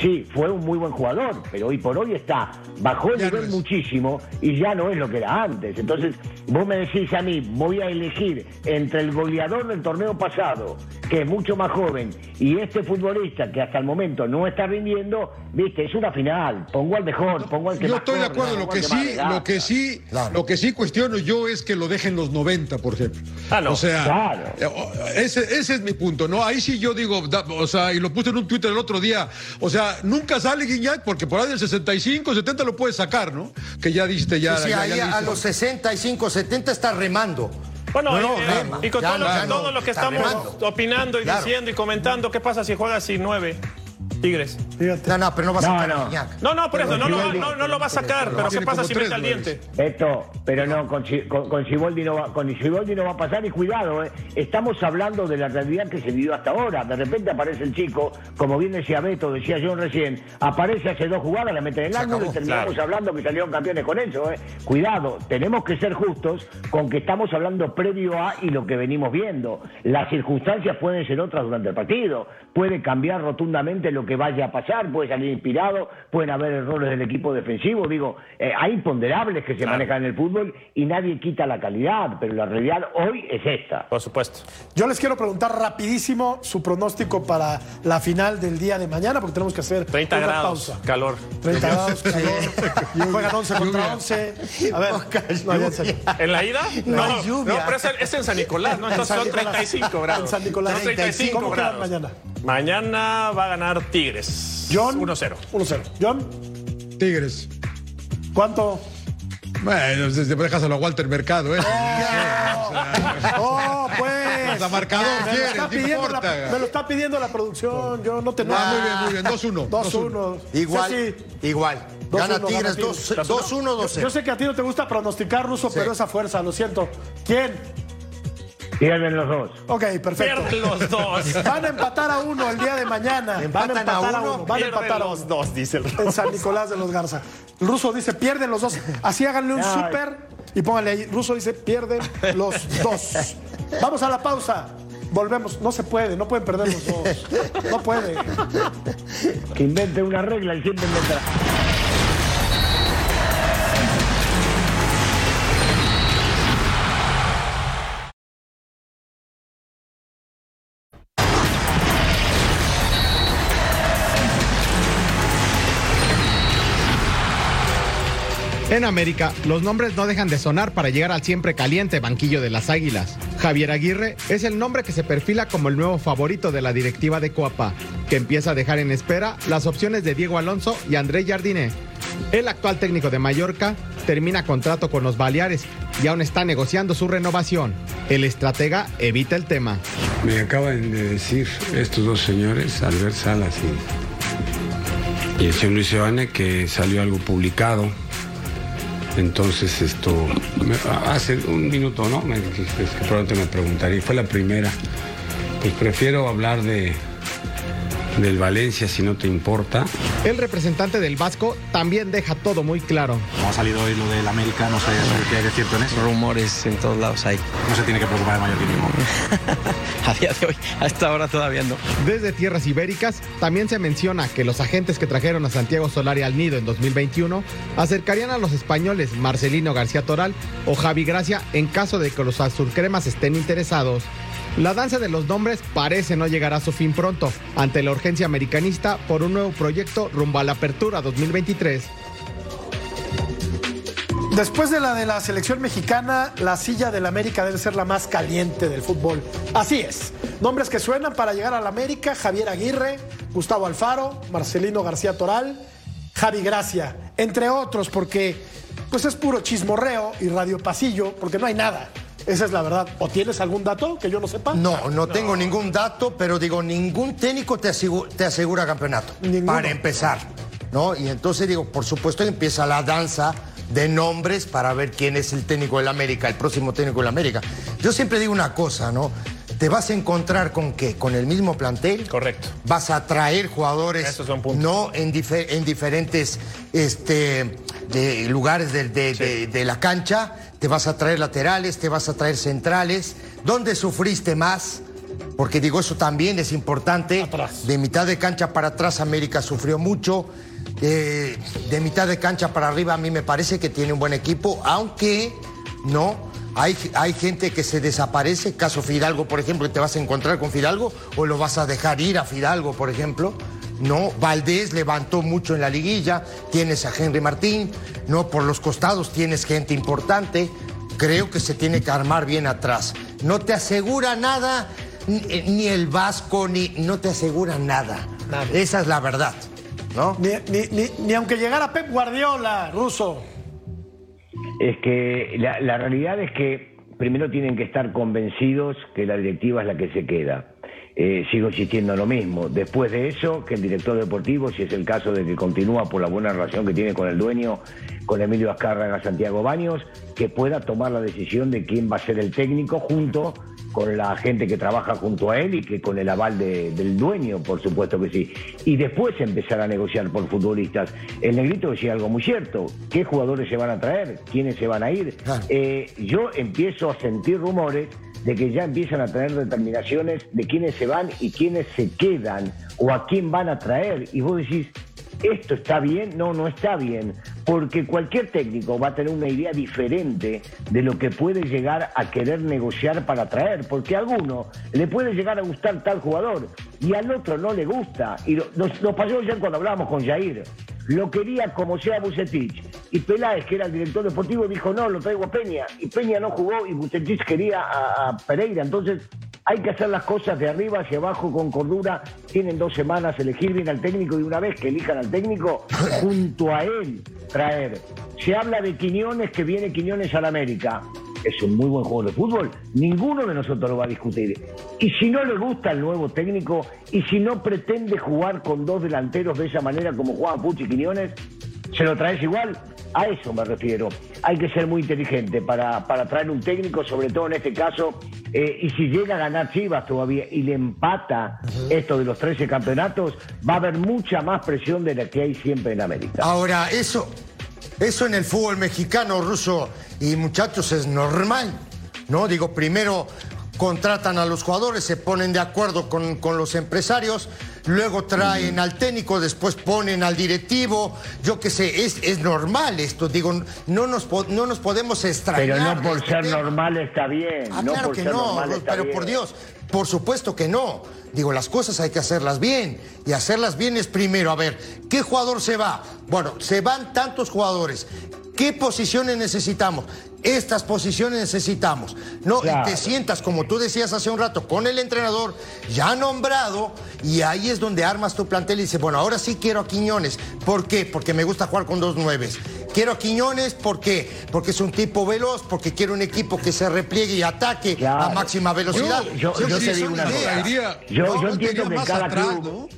Sí, fue un muy buen jugador, pero hoy por hoy está, bajó el nivel muchísimo y ya no es lo que era antes. Entonces, vos me decís a mí, voy a elegir entre el goleador del torneo pasado, que es mucho más joven, y este futbolista que hasta el momento no está rindiendo, viste, es una final. Pongo al mejor, pongo al que Yo estoy de acuerdo, lo que, sí, lo que sí, lo que sí cuestiono yo es que lo dejen los 90, por ejemplo. Ah, o sea, eh, ese, ese es mi punto, ¿no? Ahí sí yo digo, o sea, y lo puse en un Twitter el otro día, o sea, nunca sale Guiñac porque por ahí del 65, 70 lo puede sacar, ¿no? Que ya diste ya. Sí, ahí a los 65, 70 está remando. Bueno, y, con todo, lo, que estamos opinando y diciendo y comentando, ¿qué pasa si juega sin 9? Tigres. No, no, pero no va a sacar no, no. no, no, por eso, no, no, lo va a sacar, pero, ¿qué pasa si mete al diente? Esto, pero no, con, con, con no va, con no va a pasar y cuidado, eh, estamos hablando de la realidad que se vivió hasta ahora. De repente aparece el chico, como bien decía Beto, decía yo recién, aparece hace dos jugadas, la mete en el ángulo y terminamos hablando que salieron campeones con eso. Eh. Cuidado, tenemos que ser justos con que estamos hablando previo a y lo que venimos viendo. Las circunstancias pueden ser otras durante el partido, puede cambiar rotundamente lo que vaya a pasar, puede salir inspirado, pueden haber errores del equipo defensivo, digo, eh, hay imponderables que se manejan en el fútbol y nadie quita la calidad, pero la realidad hoy es esta. Por supuesto. Yo les quiero preguntar rapidísimo su pronóstico para la final del día de mañana, porque tenemos que hacer 30 una grados, pausa. calor. 30 grados, calor. Juegan 11 contra 11. A ver, ¿en la ida? No, no, no pero es, en San Nicolás, ¿no? Entonces son 35 grados. En San Nicolás. 35 ¿Cómo grados. mañana? Mañana va a ganar Tigres. John. 1-0. 1-0. John. Tigres. ¿Cuánto? Bueno, déjaselo a Walter Mercado, ¿eh? ¡Oh, pues! La marcador me, quiere, lo me lo está pidiendo la producción, yo no te Ah, muy bien, muy bien, 2-1. 2-1. Igual, igual. Gana Tigres 2-1, 2-0. Yo sé que a ti no te gusta pronosticar, Ruso, pero esa fuerza, lo siento. ¿Quién? Pierden los dos. Ok, perfecto. Pierden los dos. Van a empatar a uno el día de mañana. Van a empatar a uno. Van a empatar a los dos, dice el ruso. En San Nicolás de los Garza. El ruso dice pierden los dos. Así háganle un súper y pónganle ahí. El ruso dice pierden los dos. Vamos a la pausa. Volvemos. No se puede, no pueden perder los dos. No puede. Que invente una regla y siempre inventará. En América, los nombres no dejan de sonar para llegar al siempre caliente banquillo de las Águilas. Javier Aguirre es el nombre que se perfila como el nuevo favorito de la directiva de Coapa, que empieza a dejar en espera las opciones de Diego Alonso y André Jardiné. El actual técnico de Mallorca termina contrato con los Baleares y aún está negociando su renovación. El estratega evita el tema. Me acaban de decir estos dos señores, Albert Salas y, y el señor Luis Evane, que salió algo publicado entonces, esto, hace un minuto, ¿no? Me, que, pronto me preguntaría, fue la primera. Pues prefiero hablar de del Valencia si no te importa. El representante del Vasco también deja todo muy claro. Como ha salido hoy lo del América, no sé qué hay de cierto en eso. Rumores en todos lados hay. No se tiene que preocupar de Mallorquín A día de hoy, a esta hora todavía no. Desde tierras ibéricas, también se menciona que los agentes que trajeron a Santiago Solari al nido en 2021 acercarían a los españoles Marcelino García Toral o Javi Gracia en caso de que los azulcremas estén interesados. La danza de los nombres parece no llegar a su fin pronto, ante la urgencia americanista por un nuevo proyecto rumbo a la apertura 2023. Después de la de la selección mexicana, la silla del América debe ser la más caliente del fútbol. Así es. Nombres que suenan para llegar al América: Javier Aguirre, Gustavo Alfaro, Marcelino García Toral, Javi Gracia, entre otros, porque pues es puro chismorreo y radio pasillo, porque no hay nada. Esa es la verdad. ¿O tienes algún dato que yo no sepa? No, no, tengo ningún dato, pero digo, ningún técnico te asegura, te asegura campeonato. Para empezar. ¿No? Y entonces digo, por supuesto empieza la danza de nombres para ver quién es el técnico del América, el próximo técnico del América. Yo siempre digo una cosa, ¿no? Te vas a encontrar con qué? Con el mismo plantel. Correcto. Vas a traer jugadores no en, en diferentes este, lugares de la cancha te vas a traer laterales, te vas a traer centrales. ¿Dónde sufriste más? Porque digo, eso también es importante. De mitad de cancha para atrás América sufrió mucho. Eh, de mitad de cancha para arriba a mí me parece que tiene un buen equipo, aunque no. Hay, hay gente que se desaparece, caso Fidalgo, por ejemplo, te vas a encontrar con Fidalgo o lo vas a dejar ir a Fidalgo, por ejemplo. No, Valdés levantó mucho en la liguilla, tienes a Henry Martín, no, por los costados tienes gente importante. Creo que se tiene que armar bien atrás. No te asegura nada, ni, el Vasco, ni no te asegura nada. Esa es la verdad, ¿no? Ni, aunque llegara Pep Guardiola, ruso. Es que la realidad es que primero tienen que estar convencidos que la directiva es la que se queda eh, sigo insistiendo lo mismo. Después de eso, que el director deportivo, si es el caso de que continúa por la buena relación que tiene con el dueño, con Emilio Azcárraga Santiago Baños, que pueda tomar la decisión de quién va a ser el técnico junto con la gente que trabaja junto a él y que con el aval del dueño, por supuesto que sí. Y después empezar a negociar por futbolistas. El negrito decía algo muy cierto. ¿Qué jugadores se van a traer? ¿Quiénes se van a ir? Eh, yo empiezo a sentir rumores de que ya empiezan a tener determinaciones de quiénes se van y quiénes se quedan o a quién van a traer. Y vos decís, ¿esto está bien? No, no está bien, porque cualquier técnico va a tener una idea diferente de lo que puede llegar a querer negociar para traer, porque a alguno le puede llegar a gustar tal jugador y al otro no le gusta. Y nos, pasó ayer cuando hablábamos con Jair lo quería como sea Bucetich. Y Peláez, que era el director deportivo, dijo, no, lo traigo a Peña. Y Peña no jugó y Bucetich quería a, Pereira. Entonces hay que hacer las cosas de arriba hacia abajo con cordura. Tienen dos semanas elegir bien al técnico y una vez que elijan al técnico, junto a él traer. Se habla de Quiñones, que viene Quiñones al América es un muy buen juego de fútbol, ninguno de nosotros lo va a discutir. Y si no le gusta el nuevo técnico, y si no pretende jugar con dos delanteros de esa manera como juega Puchi Quiñones, ¿se lo traes igual? A eso me refiero. Hay que ser muy inteligente para, para traer un técnico, sobre todo en este caso, eh, y si llega a ganar Chivas todavía y le empata esto de los 13 campeonatos, va a haber mucha más presión de la que hay siempre en América. Ahora, eso, eso en el fútbol mexicano, ruso, y muchachos, es normal, ¿no? Digo, primero contratan a los jugadores, se ponen de acuerdo con, los empresarios, luego traen al técnico, después ponen al directivo, yo qué sé, es, es normal esto, digo, no nos, no nos podemos extrañar. Pero no por ser normal está bien. Ah, claro que no, pero por Dios, por supuesto que no. Digo, las cosas hay que hacerlas bien. Y hacerlas bien es primero, a ver, ¿qué jugador se va? Bueno, se van tantos jugadores. ¿Qué posiciones necesitamos? Estas posiciones necesitamos. No, y te sientas, como tú decías hace un rato, con el entrenador ya nombrado, y ahí es donde armas tu plantel y dices, bueno, ahora sí quiero a Quiñones. ¿Por qué? Porque me gusta jugar con dos nueves. Quiero a Quiñones, ¿por qué? Porque es un tipo veloz, porque quiero un equipo que se repliegue y ataque a máxima velocidad. Yo, te digo una cosa. Yo, entiendo que cada club...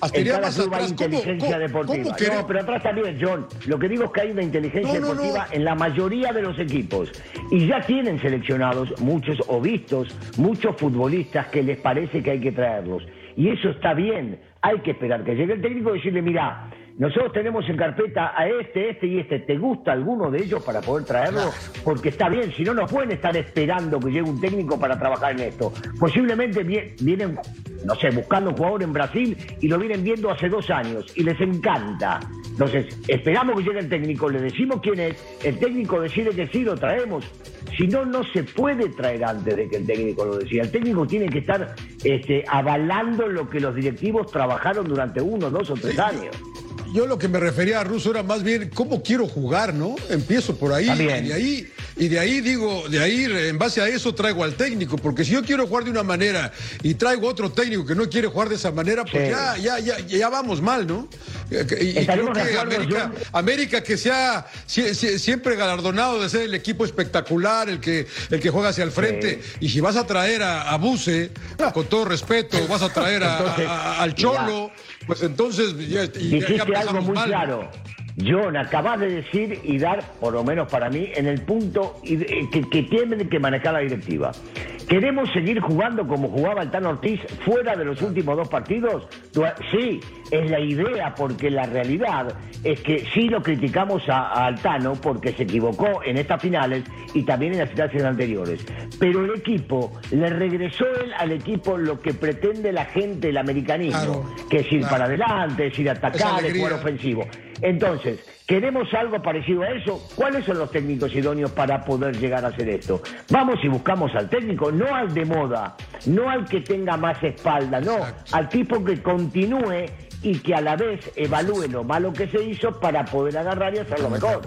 cada club hay inteligencia deportiva. no, pero atrás también, John. Lo que digo es que hay una inteligencia deportiva en la mayoría de los equipos. Y ya tienen seleccionados muchos o vistos muchos futbolistas que les parece que hay que traerlos. Y eso está bien. Hay que esperar que llegue el técnico y decirle, mira, nosotros tenemos en carpeta a este, este y este. ¿Te gusta alguno de ellos para poder traerlo? Porque está bien, si no, no pueden estar esperando que llegue un técnico para trabajar en esto. Posiblemente vienen, no sé, buscando un jugador en Brasil y lo vienen viendo hace dos años y les encanta. Entonces, esperamos que llegue el técnico, le decimos quién es, el técnico decide que sí, lo traemos. Si no, no se puede traer antes de que el técnico lo decida. El técnico tiene que estar este, avalando lo que los directivos trabajaron durante uno, dos o tres años. Yo lo que me refería a Russo era más bien cómo quiero jugar, ¿no? Empiezo por ahí. Y de ahí, y de ahí digo, de ahí en base a eso traigo al técnico. Porque si yo quiero jugar de una manera y traigo otro técnico que no quiere jugar de esa manera, pues ya, ya, ya, ya vamos mal, ¿no? Y, creo que América, América que sea siempre galardonado de ser el equipo espectacular, el que, el que juega hacia el frente. Y si vas a traer a, a Buse, con todo respeto, vas a traer a, al Cholo, pues entonces ya, ya, algo muy claro. John, acabas de decir y dar, por lo menos para mí, en el punto que, que tienen que manejar la directiva. ¿Queremos seguir jugando como jugaba el Tan Ortiz fuera de los últimos dos partidos? Sí, es la idea, porque la realidad es que sí lo criticamos a, Altano porque se equivocó en estas finales y también en las finales anteriores. Pero el equipo le regresó él al equipo lo que pretende la gente, el americanismo, que es ir para adelante, es ir a atacar, es jugar ofensivo. Entonces, ¿queremos algo parecido a eso? ¿Cuáles son los técnicos idóneos para poder llegar a hacer esto? Vamos y buscamos al técnico, no al de moda, no al que tenga más espalda, no, al tipo que continúe y que a la vez evalúe lo malo que se hizo para poder agarrar y hacerlo mejor.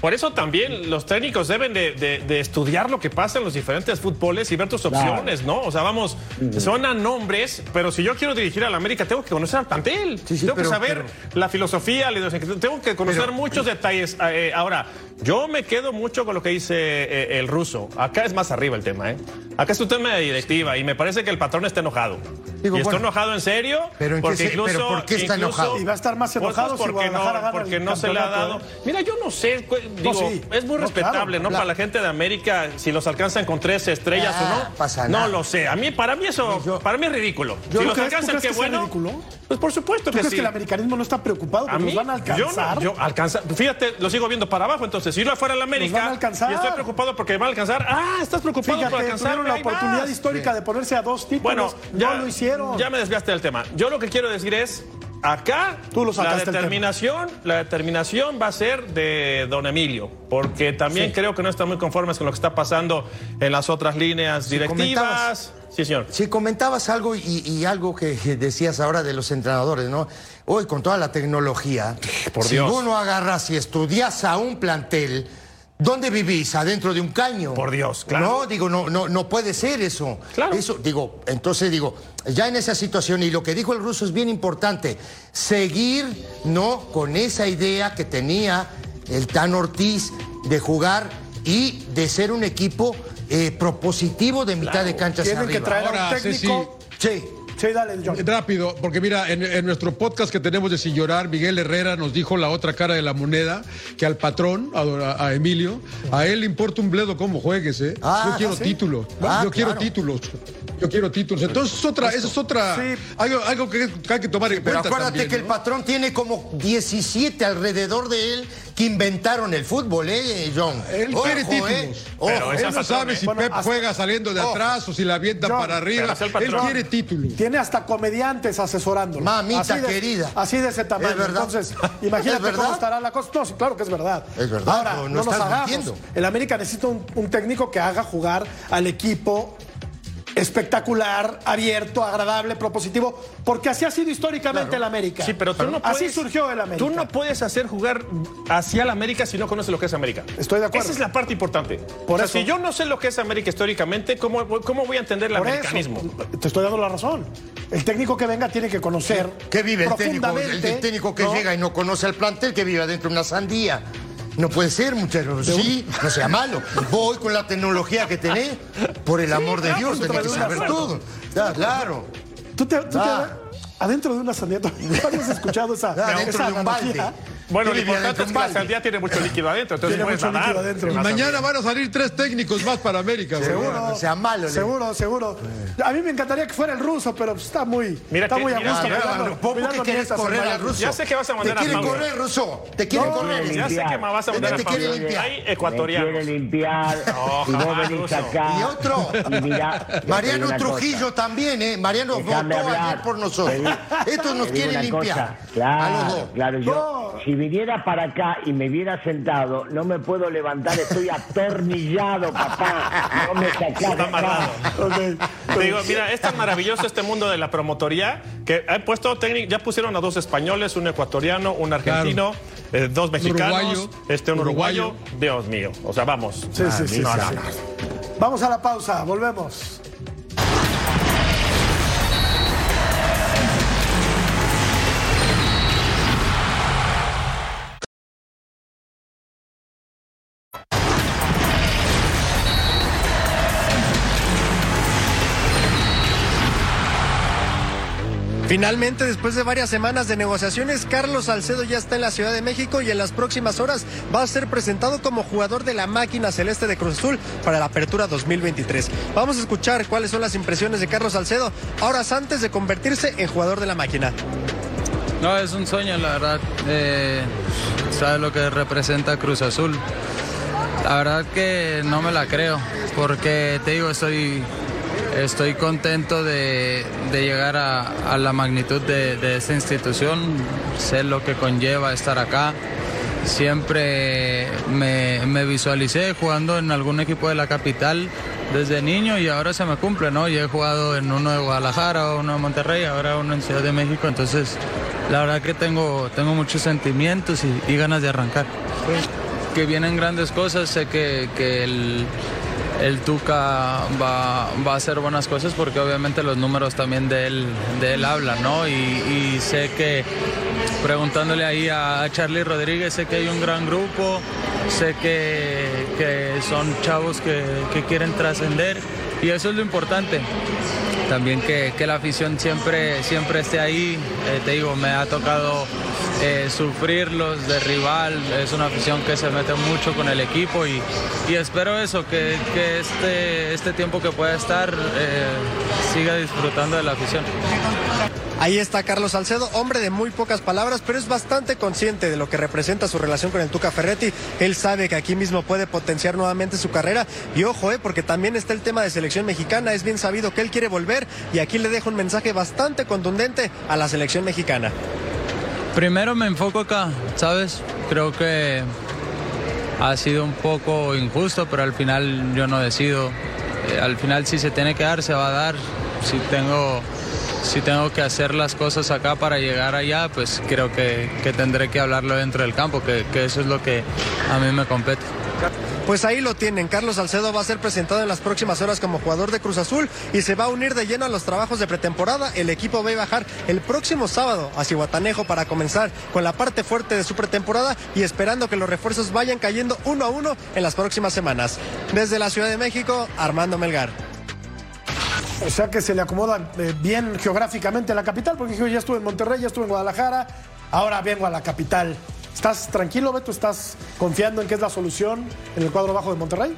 Por eso también los técnicos deben de, estudiar lo que pasa en los diferentes fútboles y ver tus opciones, ¿no? O sea, vamos, son a nombres, pero si yo quiero dirigir a la América, tengo que conocer al plantel. tengo que saber la filosofía, la tengo que conocer muchos detalles. Eh, ahora, yo me quedo mucho con lo que dice eh, el ruso. Acá es más arriba el tema, ¿eh? Acá es un tema de directiva y me parece que el patrón está enojado. y está enojado en serio. Pero, porque incluso, ¿por qué está enojado? Y va a estar más enojado porque, no, porque no se le ha dado. Mira, yo no sé digo, es muy respetable, ¿no? Para la gente de América, si los alcanzan con tres estrellas o no. Pasa nada. No lo sé. A mí, para mí eso, para mí es ridículo. si los alcanzan, qué bueno. ridículo? Pues por supuesto ¿Tú que crees que el americanismo no está preocupado que nos van a alcanzar? Yo, yo alcanza, fíjate, lo sigo viendo para abajo, entonces si yo fuera el América van a alcanzar. y estoy preocupado porque van a alcanzar. Ah, estás preocupado Fíjate, por alcanzar. Tuvieron la oportunidad histórica de ponerse a dos títulos. Bueno, ya, lo hicieron. Ya me desviaste del tema. Yo lo que quiero decir es Acá la determinación, la determinación va a ser de don Emilio, porque también creo que no están muy conformes con lo que está pasando en las otras líneas directivas. Sí, señor. Si comentabas algo y, algo que decías ahora de los entrenadores, ¿no? Hoy con toda la tecnología, Por si uno agarras y estudias a un plantel, ¿Dónde vivís? ¿Adentro de un caño? Por Dios, claro. No, digo, no, no, no puede ser eso. Claro. Eso, digo, entonces digo, ya en esa situación, y lo que dijo el ruso es bien importante, seguir, ¿no? Con esa idea que tenía el Tan Ortiz de jugar y de ser un equipo eh, propositivo de mitad de cancha hacia Tienen que traer a un técnico. sí. Sí, dale, John. Rápido, porque mira, en, nuestro podcast que tenemos de Sin Llorar, Miguel Herrera nos dijo la otra cara de la moneda, que al patrón, a, Emilio, a él le importa un bledo cómo juegues, ¿eh? Ah, Yo quiero títulos. Ah, yo quiero títulos. Yo quiero títulos. Entonces, es otra, eso es otra. Algo, que, hay que tomar en cuenta. Pero acuérdate que el patrón tiene como 17 alrededor de él que inventaron el fútbol, ¿eh, John? Él quiere títulos. ¿eh? Pero él no sabe si Pep juega saliendo de atrás o si la avienta para arriba. Él quiere títulos tiene hasta comediantes asesorándolo. Mamita querida. Así de ese tamaño. Entonces, imagínate cómo estará la cosa. No, sí, claro que es verdad. Es verdad. Ahora, no, nos hagamos. El América necesita un técnico que haga jugar al equipo espectacular, abierto, agradable, propositivo, porque así ha sido históricamente el América. Sí, pero tú no puedes, así surgió el América. Tú no puedes hacer jugar hacia el América si no conoces lo que es América. Estoy de acuerdo. Esa es la parte importante. Por eso, si yo no sé lo que es América históricamente, ¿cómo, cómo voy a entender el americanismo? te estoy dando la razón. El técnico que venga tiene que conocer. ¿Qué vive el técnico? El, técnico que llega y no conoce al plantel, que vive dentro de una sandía. No puede ser, muchachos. Sí, no sea malo. Voy con la tecnología que tenés. Por el amor de Dios, tenés que saber todo. claro. Tú te, adentro de una sandía, ¿tú has escuchado esa, adentro de un balde. Bueno, lo ¿Qué vivía importante es que la sandía tiene mucho líquido adentro, entonces Tiene mucho nadar. líquido adentro. Y La mañana van a salir tres técnicos más para América. Seguro. No sea malo, le- Seguro, seguro. A mí me encantaría que fuera el ruso, pero está muy, Mira está que- muy a mira, gusto. mira, cuidando- ¿Vos por cuidando qué querés mientras correr al ruso? Ya sé que vas a mandar Te a quiere Pablo. correr, ruso. Te quiere No, correr. Ya sé que me vas a mandar Te a quiere Pablo. limpiar. Hay Me quiere ecuatorianos. limpiar y Ojalá, vos venís Ruso. acá. Y otro, te Mariano Trujillo también, ¿eh? Mariano votó ayer por nosotros. Te Estos nos te quieren limpiar. Claro, A los dos. claro, yo, viniera para acá y me viera sentado, no me puedo levantar, estoy atornillado, papá. No me sacás de Está acá. amarrado. Te digo, mira, es tan maravilloso este mundo de la promotoría que han puesto técnico, ya pusieron a dos españoles, un ecuatoriano, un argentino, eh, dos mexicanos, uruguayo. este un uruguayo. Uruguayo. Dios mío, o sea, vamos. Sí, sí, sí, no, sí, no, sí. no. Vamos a la pausa, volvemos. Finalmente, después de varias semanas de negociaciones, Carlos Salcedo ya está en la Ciudad de México y en las próximas horas va a ser presentado como jugador de la máquina celeste de Cruz Azul para la apertura 2023. Vamos a escuchar cuáles son las impresiones de Carlos Salcedo horas antes de convertirse en jugador de la máquina. No, es un sueño, la verdad. Eh, ¿Sabes lo que representa Cruz Azul? La verdad que no me la creo, porque te digo, estoy, estoy contento de, de llegar a, la magnitud de, de esta institución, sé lo que conlleva estar acá. Siempre me, me visualicé jugando en algún equipo de la capital desde niño y ahora se me cumple, ¿no? Yo he jugado en uno de Guadalajara, uno de Monterrey, ahora uno en Ciudad de México, entonces la verdad que tengo, tengo muchos sentimientos y, ganas de arrancar. Que vienen grandes cosas, sé que, que el, el Tuca va, va a hacer buenas cosas porque obviamente los números también de él, de él hablan, ¿no? Y, sé que preguntándole ahí a Charlie Rodríguez, sé que hay un gran grupo, sé que, que son chavos que, que quieren trascender y eso es lo importante. También que, que la afición siempre, siempre esté ahí. Eh, te digo, me ha tocado eh, sufrirlos de rival. Es una afición que se mete mucho con el equipo y, y espero eso, que, que este, este tiempo que pueda estar eh, siga disfrutando de la afición. Ahí está Carlos Salcedo, hombre de muy pocas palabras, pero es bastante consciente de lo que representa su relación con el Tuca Ferretti. Él sabe que aquí mismo puede potenciar nuevamente su carrera. Y ojo, eh, porque también está el tema de selección mexicana. Es bien sabido que él quiere volver y aquí le dejo un mensaje bastante contundente a la selección mexicana. Primero me enfoco acá, ¿sabes? Creo que ha sido un poco injusto, pero al final yo no decido. Eh, al final si se tiene que dar, se va a dar. Si tengo, si tengo que hacer las cosas acá para llegar allá, pues creo que, que tendré que hablarlo dentro del campo, que, que eso es lo que a mí me compete. Pues ahí lo tienen. Carlos Salcedo va a ser presentado en las próximas horas como jugador de Cruz Azul y se va a unir de lleno a los trabajos de pretemporada. El equipo va a bajar el próximo sábado a Cihuatanejo para comenzar con la parte fuerte de su pretemporada y esperando que los refuerzos vayan cayendo uno a uno en las próximas semanas. Desde la Ciudad de México, Armando Melgar. O sea que se le acomoda eh, bien geográficamente a la capital, porque dijo, ya estuve en Monterrey, ya estuve en Guadalajara, ahora vengo a la capital. ¿Estás tranquilo, Beto? ¿Estás confiando en que es la solución en el cuadro bajo de Monterrey?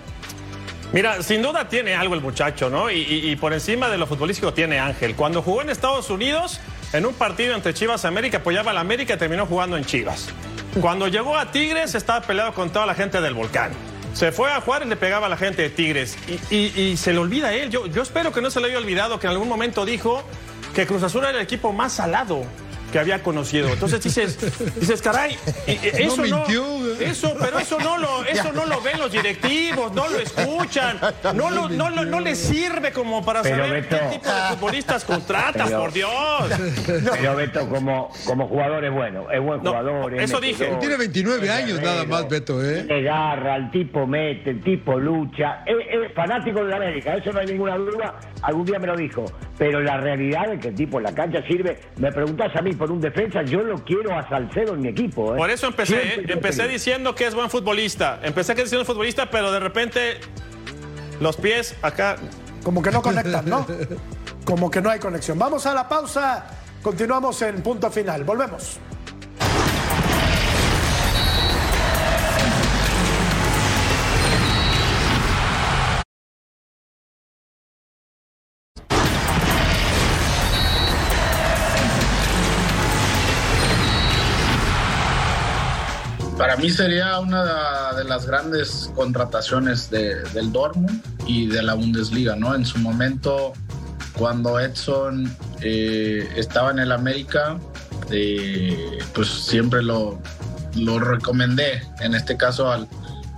Mira, sin duda tiene algo el muchacho, ¿no? Y, por encima de lo futbolístico tiene Ángel. Cuando jugó en Estados Unidos, en un partido entre Chivas y América, apoyaba a la América y terminó jugando en Chivas. Cuando llegó a Tigres, estaba peleado con toda la gente del Volcán. Se fue a y le pegaba a la gente de Tigres. Y se le olvida a él. Yo, yo espero que no se le haya olvidado que en algún momento dijo que Cruz Azul era el equipo más salado que había conocido. Entonces dices, dices, caray, eso no, eso, pero eso no lo, eso no lo ven los directivos, no lo escuchan, no lo, no lo- no les sirve como para Pero, saber Beto. qué tipo de futbolistas contratas, Pero- por Dios. Pero Beto, como, como jugador es bueno, es buen No, jugador. es eso dije. metedor, Tiene 29 es años nada más, Beto, ¿eh? Garra, el tipo mete, el tipo lucha. Es, es fanático de la América, eso no hay ninguna duda. Algún día me lo dijo. Pero la realidad es que el tipo en la cancha sirve. Me preguntás a mí por un defensa, yo lo quiero a Salcedo en mi equipo. ¿eh? Por eso empecé, ¿eh? empecé diciendo que es buen futbolista. Empecé que diciendo futbolista, pero de repente los pies acá. Como que no conectan, ¿no? Como que no hay conexión. Vamos a la pausa. Continuamos en punto final. Volvemos. Para mí sería una de las grandes contrataciones del Dortmund y de la Bundesliga, ¿no? En su momento, cuando Edson eh, estaba en el América, eh, pues siempre lo, recomendé, en este caso al,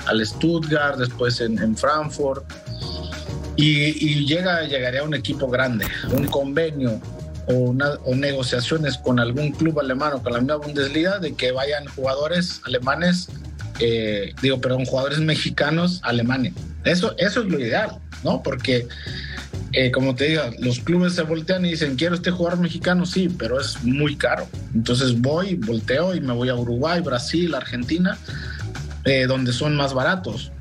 al Stuttgart, después en, Frankfurt, y, llega, llegaría a un equipo grande, un convenio o, negociaciones con algún club alemán o con la misma Bundesliga de que vayan jugadores alemanes, eh, digo, perdón, jugadores mexicanos a Alemania. Eso, eso es lo ideal, ¿no? Porque eh, como te digo, los clubes se voltean y dicen, quiero este jugador mexicano, sí, pero es muy caro. Entonces voy, volteo y me voy a Uruguay, Brasil, Argentina, eh, donde son más baratos.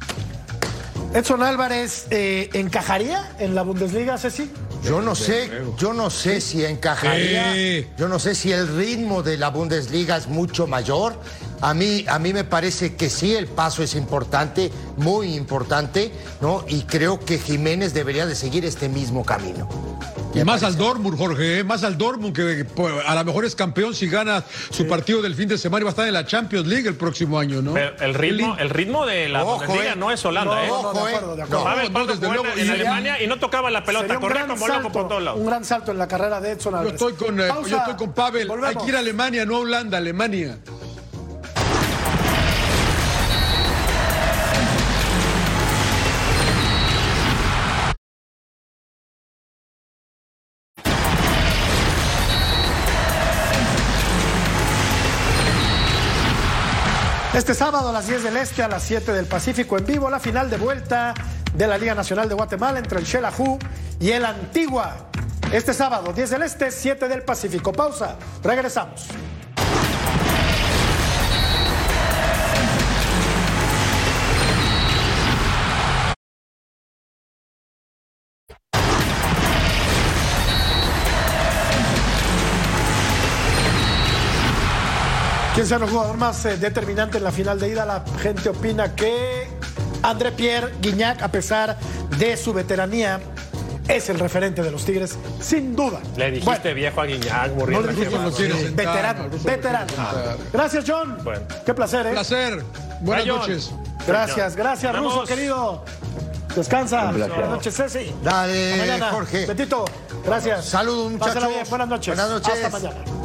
Edson Álvarez, eh, ¿encajaría en la Bundesliga, Ceci? Yo no sé, yo no sé si encajaría. Yo no sé si el ritmo de la Bundesliga es mucho mayor. A mí, a mí me parece que sí, el paso es importante, muy importante, ¿no? Y creo que Jiménez debería de seguir este mismo camino. Y más al Dortmund, Jorge, ¿eh? más al Dortmund, que pues, a lo mejor es campeón si gana su partido del fin de semana y va a estar en la Champions League el próximo año, ¿no? el ritmo, el ritmo de la Bundesliga eh. no es Holanda, ¿eh? Ojo, de acuerdo, de acuerdo. desde luego, en Alemania y no tocaba la pelota, corría como loco por todos lados. Un gran salto en la carrera de Edson Álvarez. Yo estoy con, eh, yo estoy con Pavel, hay que ir a Alemania, no a Holanda, Alemania. Este sábado a las 10 del Este, a las 7 del Pacífico en vivo, la final de vuelta de la Liga Nacional de Guatemala entre el Xelajú y el Antigua. Este sábado, 10 del Este, 7 del Pacífico. Pausa, regresamos. ¿Quién será el jugador más eh, determinante en la final de ida? La gente opina que André Pierre Guignac, a pesar de su veteranía, es el referente de los Tigres, sin duda. Le dijiste viejo a Guiñac. No veterano, veterano. Gracias, John. Qué placer, ¿eh? Placer. Buenas noches. Gracias, gracias, Ruso, querido. Descansa. Buenas noches, Ceci. Dale, Jorge. Betito, gracias. Saludos, muchachos. Buenas noches. Buenas noches. Hasta mañana.